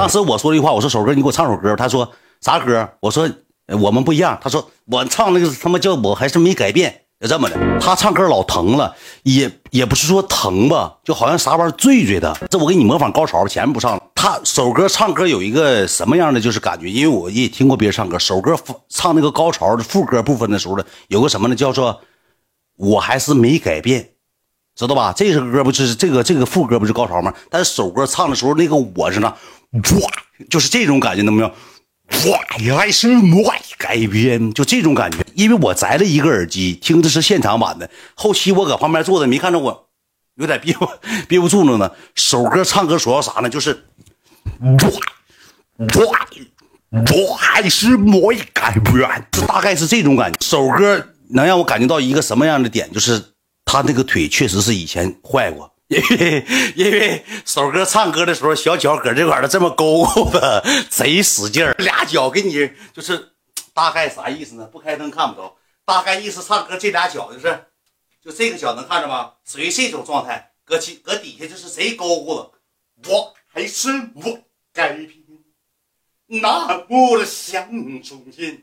当时我说了一句话，我说首哥，你给我唱首歌。他说啥歌？我说我们不一样。他说我唱那个他妈叫我还是没改变，就这么的。他唱歌老疼了，也也不是说疼吧，就好像啥玩意儿醉醉的。这我给你模仿高潮，前面不上了。他首歌唱歌有一个什么样的就是感觉，因为我也听过别人唱歌，首歌唱那个高潮的副歌部分的时候呢，有个什么呢？叫做我还是没改变。知道吧？这首歌不是这个这个副歌不是高潮吗？但是首歌唱的时候，那个我是呢，哇，就是这种感觉，能不能？哇，还是没改编，就这种感觉。因为我摘了一个耳机，听的是现场版的。后期我搁旁边坐着，没看着我，有点憋憋不住了呢。首歌唱歌主要啥呢？就是哇哇哇，还是没改变，就大概是这种感觉。首歌能让我感觉到一个什么样的点？就是。他那个腿确实是以前坏过，因为因为首哥唱歌的时候，小脚搁这块的这么勾勾的，贼使劲儿，俩脚给你就是大概啥意思呢？不开灯看不着，大概意思唱歌这俩脚就是，就这个脚能看着吗？属于这种状态，搁起搁底下就是贼勾勾的，我还是我改变，那么想重新。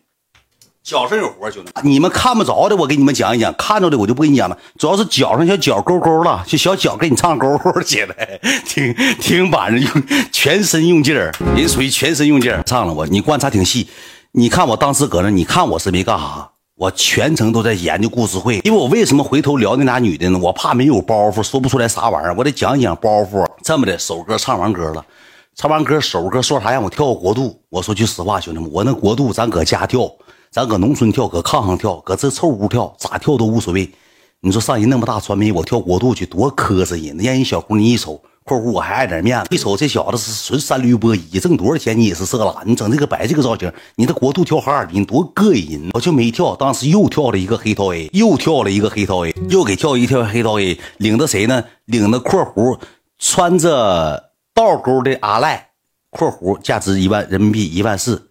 脚上有活，兄弟，你们看不着的，我给你们讲一讲；看着的，我就不跟你讲了。主要是脚上小脚勾勾了，就小脚给你唱勾勾起来，挺挺板着用，全身用劲儿，人属于全身用劲儿唱了。我你观察挺细，你看我当时搁那，你看我是没干啥，我全程都在研究故事会。因为我为什么回头聊那俩女的呢？我怕没有包袱，说不出来啥玩意儿，我得讲一讲包袱。这么的，首歌唱完歌了，唱完歌首歌说啥让我跳个国度？我说句实话，兄弟们，我那国度咱搁家跳。咱搁农村跳，搁炕上跳，搁这臭屋跳，咋跳都无所谓。你说上人那么大传媒，我跳国度去多磕碜人！让人小姑娘一瞅，括弧我还爱点面子，一瞅这小子是纯三驴波一，挣多少钱你也是色狼。你整这个白这个造型，你这国度跳哈尔滨多膈应人！我就没跳，当时又跳了一个黑桃 A，又跳了一个黑桃 A，又给跳一跳黑桃 A，领着谁呢？领着括弧穿着倒钩的阿赖，括弧价值一万人民币一万四。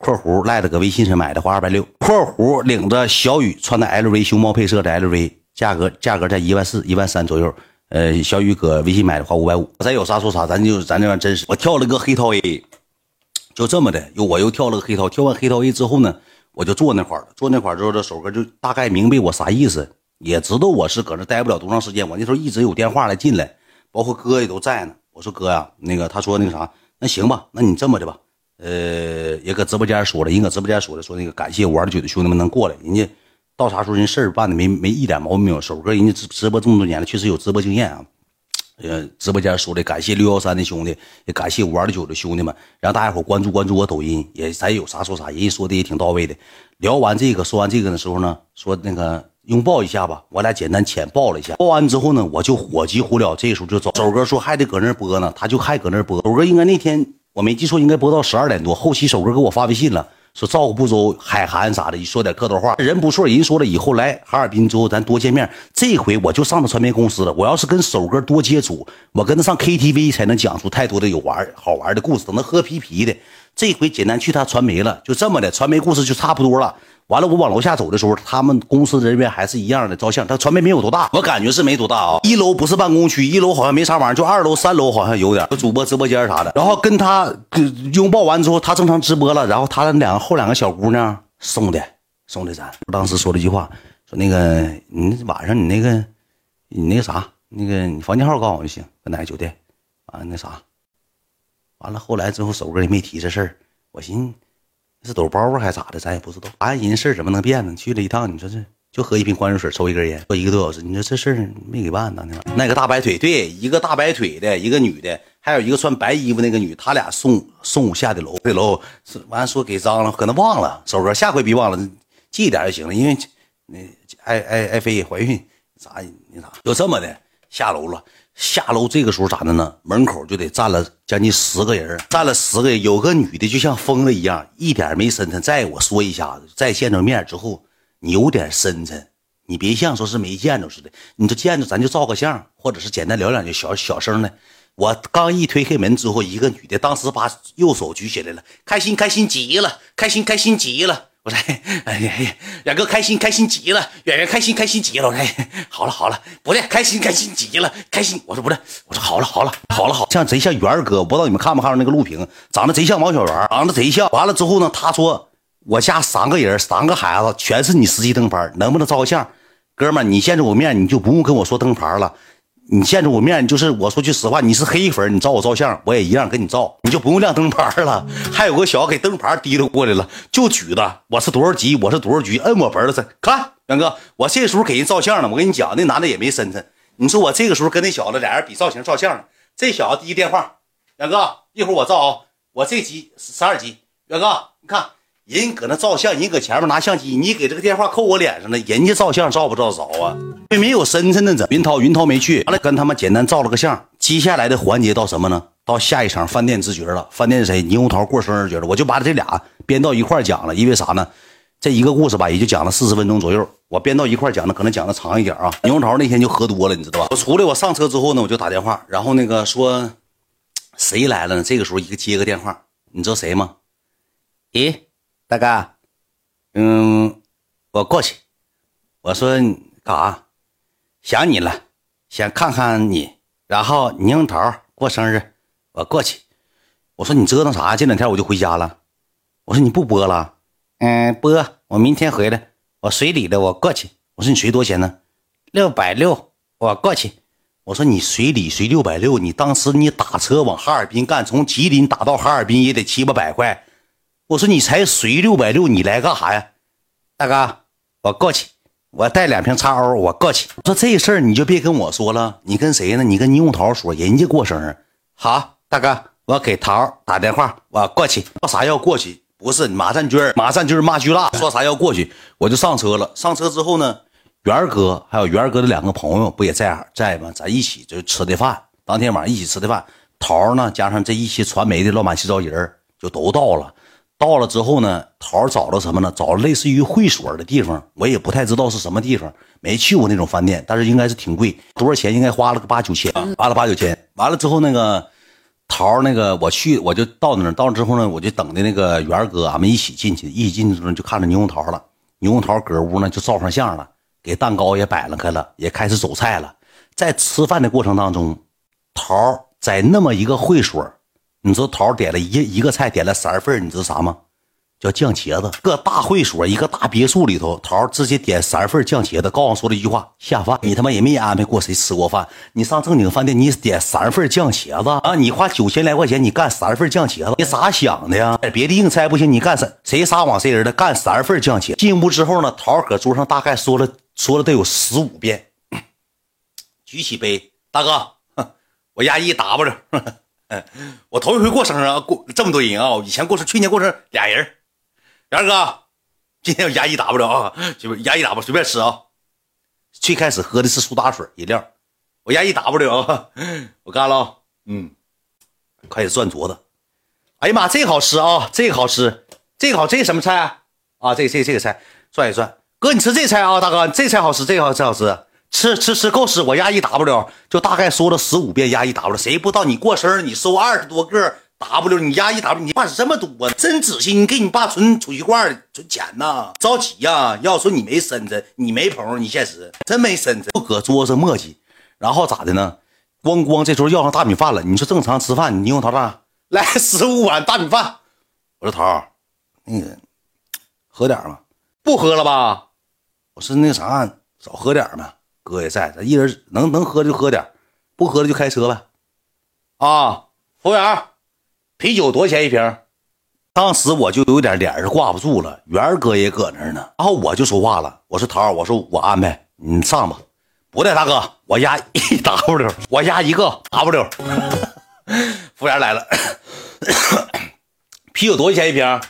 括弧赖的搁微信上买的，花二百六。括弧领着小雨穿的 LV 熊猫配色的 LV，价格价格在一万四、一万三左右。呃，小雨搁微信买的，花五百五。咱有啥说啥，咱就咱这玩意真实。我跳了个黑桃 A，就这么的。又我又跳了个黑桃，跳完黑桃 A 之后呢，我就坐那块了。坐那块之后，这首歌就大概明白我啥意思，也知道我是搁那待不了多长时间。我那时候一直有电话来进来，包括哥也都在呢。我说哥呀，那个他说那个啥，那行吧，那你这么的吧。呃，也搁直播间说了，人搁直播间说了，说那个感谢玩的酒的兄弟们能过来，人家到啥时候人事儿办的没没一点毛病没有。首哥人家直直播这么多年了，确实有直播经验啊。呃，直播间说的感谢六幺三的兄弟，也感谢玩的酒的兄弟们，让大家伙关注关注我抖音，也咱有啥说啥，人家说的也挺到位的。聊完这个，说完这个的时候呢，说那个拥抱一下吧，我俩简单浅抱了一下。抱完之后呢，我就火急火燎，这时候就走。首哥说还得搁那播呢，他就还搁那播。首哥应该那天。我没记错，应该播到十二点多。后期首哥给我发微信了，说照顾不周，海涵啥的，说点客套话。人不错，人说了，以后来哈尔滨之后，咱多见面。这回我就上他传媒公司了。我要是跟首哥多接触，我跟他上 KTV 才能讲出太多的有玩好玩的故事，等他喝啤啤的。这回简单去他传媒了，就这么的，传媒故事就差不多了。完了，我往楼下走的时候，他们公司人员还是一样的照相。他传媒没有多大，我感觉是没多大啊。一楼不是办公区，一楼好像没啥玩意儿，就二楼、三楼好像有点主播直播间啥的。然后跟他拥抱完之后，他正常直播了。然后他两个后两个小姑娘送的送的咱。当时说了一句话，说那个你晚上你那个你那个啥那个你房间号告诉我就行，搁哪个酒店啊那啥。完了后来之后，首哥也没提这事儿，我寻思。是抖包袱还是咋的？咱也不知道。反正人事怎么能变呢？去了一趟，你说这就喝一瓶矿泉水，抽一根烟，坐一个多小时。你说这事儿没给办呢？那个大白腿，对，一个大白腿的一个女的，还有一个穿白衣服那个女，他俩送送下的楼，这楼是完说给脏了，可能忘了。首哥，下回别忘了，记一点就行了。因为那爱爱爱妃怀孕啥那啥，就这么的下楼了。下楼这个时候咋的呢？门口就得站了将近十个人，站了十个人，有个女的就像疯了一样，一点没深沉。再我说一下子，再见着面之后，你有点深沉，你别像说是没见着似的。你就见着咱就照个相，或者是简单聊两句，小小声的。我刚一推开门之后，一个女的当时把右手举起来了，开心开心极了，开心开心极了。我说，哎呀，远哥开心开心极了，远远开心开心极了。我说，好了好了，不对，开心开心极了，开心。我说不对，我说好了好了好了好像贼像元哥，我不知道你们看没看到那个录屏，长得贼像王小源，长得贼像。完了之后呢，他说我家三个人，三个孩子全是你实际灯牌，能不能照个相？哥们，你见着我面，你就不用跟我说灯牌了。你见着我面，就是我说句实话，你是黑粉，你找我照相，我也一样跟你照，你就不用亮灯牌了。还有个小给灯牌提溜过来了，就举着我是多少级，我是多少局，摁我脖子上看，元哥，我这时候给人照相呢。我跟你讲，那男的也没深沉。你说我这个时候跟那小子俩人比造型照相呢。这小子第一电话，元哥，一会儿我照啊，我这级十二级，元哥，你看。人搁那照相，人搁前面拿相机，你给这个电话扣我脸上了，人家照相照不照着啊？没没有深沉的怎？云涛，云涛没去，完了跟他们简单照了个相。接下来的环节到什么呢？到下一场饭店之角了。饭店是谁？猕猴桃过生日角了。我就把这俩编到一块讲了，因为啥呢？这一个故事吧，也就讲了四十分钟左右。我编到一块讲的，可能讲的长一点啊。猕猴桃那天就喝多了，你知道吧？我出来，我上车之后呢，我就打电话，然后那个说谁来了呢？这个时候一个接个电话，你知道谁吗？咦，大哥。嗯，我过去。我说干啥？想你了，想看看你。然后猕猴桃过生日，我过去。我说你折腾啥？这两天我就回家了。我说你不播了？嗯，播。我明天回来。我随礼的，我过去。我说你随多少钱呢？六百六。我过去。我说你随礼随六百六，你当时你打车往哈尔滨干，从吉林打到哈尔滨也得七八百块。我说你才随六百六，你来干啥呀，大哥？我过去，我带两瓶叉 O，我过去。说这事儿你就别跟我说了，你跟谁呢？你跟猕猴桃说，人家过生日。好，大哥，我给桃打电话，我过去。说啥要过去？不是马占军，马占军骂巨辣。说啥要过去？我就上车了。上车之后呢，元哥还有元哥的两个朋友不也在在吗？咱一起就吃的饭。当天晚上一起吃的饭，桃呢加上这一些传媒的乱七糟人就都到了。到了之后呢，桃找了什么呢？找了类似于会所的地方，我也不太知道是什么地方，没去过那种饭店，但是应该是挺贵，多少钱？应该花了个八九千，花了八九千。完了之后，那个桃那个我去，我就到那儿，到了之后呢，我就等的那个元哥，俺们一起进去，一起进去就看着牛红桃了。牛红桃搁屋呢，就照上相了，给蛋糕也摆了开了，也开始走菜了。在吃饭的过程当中，桃在那么一个会所。你知道桃点了一一个菜，点了三份你知道啥吗？叫酱茄子。个大会所，一个大别墅里头，桃直接点三份酱茄子。告诉我说了一句话：下饭。你他妈也没安排过谁吃过饭。你上正经饭店，你点三份酱茄子啊？你花九千来块钱，你干三份酱茄子，你咋想的呀？别的硬菜不行，你干三谁撒谎谁人的？干三份酱茄。进屋之后呢，桃搁桌上大概说了说了得有十五遍，举起杯，大哥，我压一 W。我头一回过生日啊，过这么多人啊！以前过生，去年过生俩人，元哥，今天我压一 W 啊，就压一 W 随便吃啊。最开始喝的是苏打水饮料，我压一 W 啊，我干了啊，嗯，开始转桌子。哎呀妈，这个好吃啊，这个好吃，这个好，这个什么菜啊？这这这个菜转一转，哥你吃这菜啊，大哥这菜好吃，这个好吃好吃。吃吃吃够吃，我压一 W 就大概说了十五遍压一 W，谁不知道你过生日你收二十多个 W，你压一 W，你爸这么多，真仔细，你给你爸存储蓄罐存钱呐，着急呀！要说你没身子，你没朋友，你现实真没身子，不搁桌上磨叽，然后咋的呢？咣咣，这时候要上大米饭了。你说正常吃饭，你用桃子来十五碗大米饭。我说桃那个喝点吧，不喝了吧？我说那啥，少喝点吧。哥也在，咱一人能能喝就喝点，不喝了就开车呗。啊，服务员，啤酒多少钱一瓶？当时我就有点脸是挂不住了，元哥也搁那儿呢。然后我就说话了，我说桃我说我安排，你上吧。不对，大哥，我压一 W，我压一个 W。服务员来了，啤酒多少钱一瓶？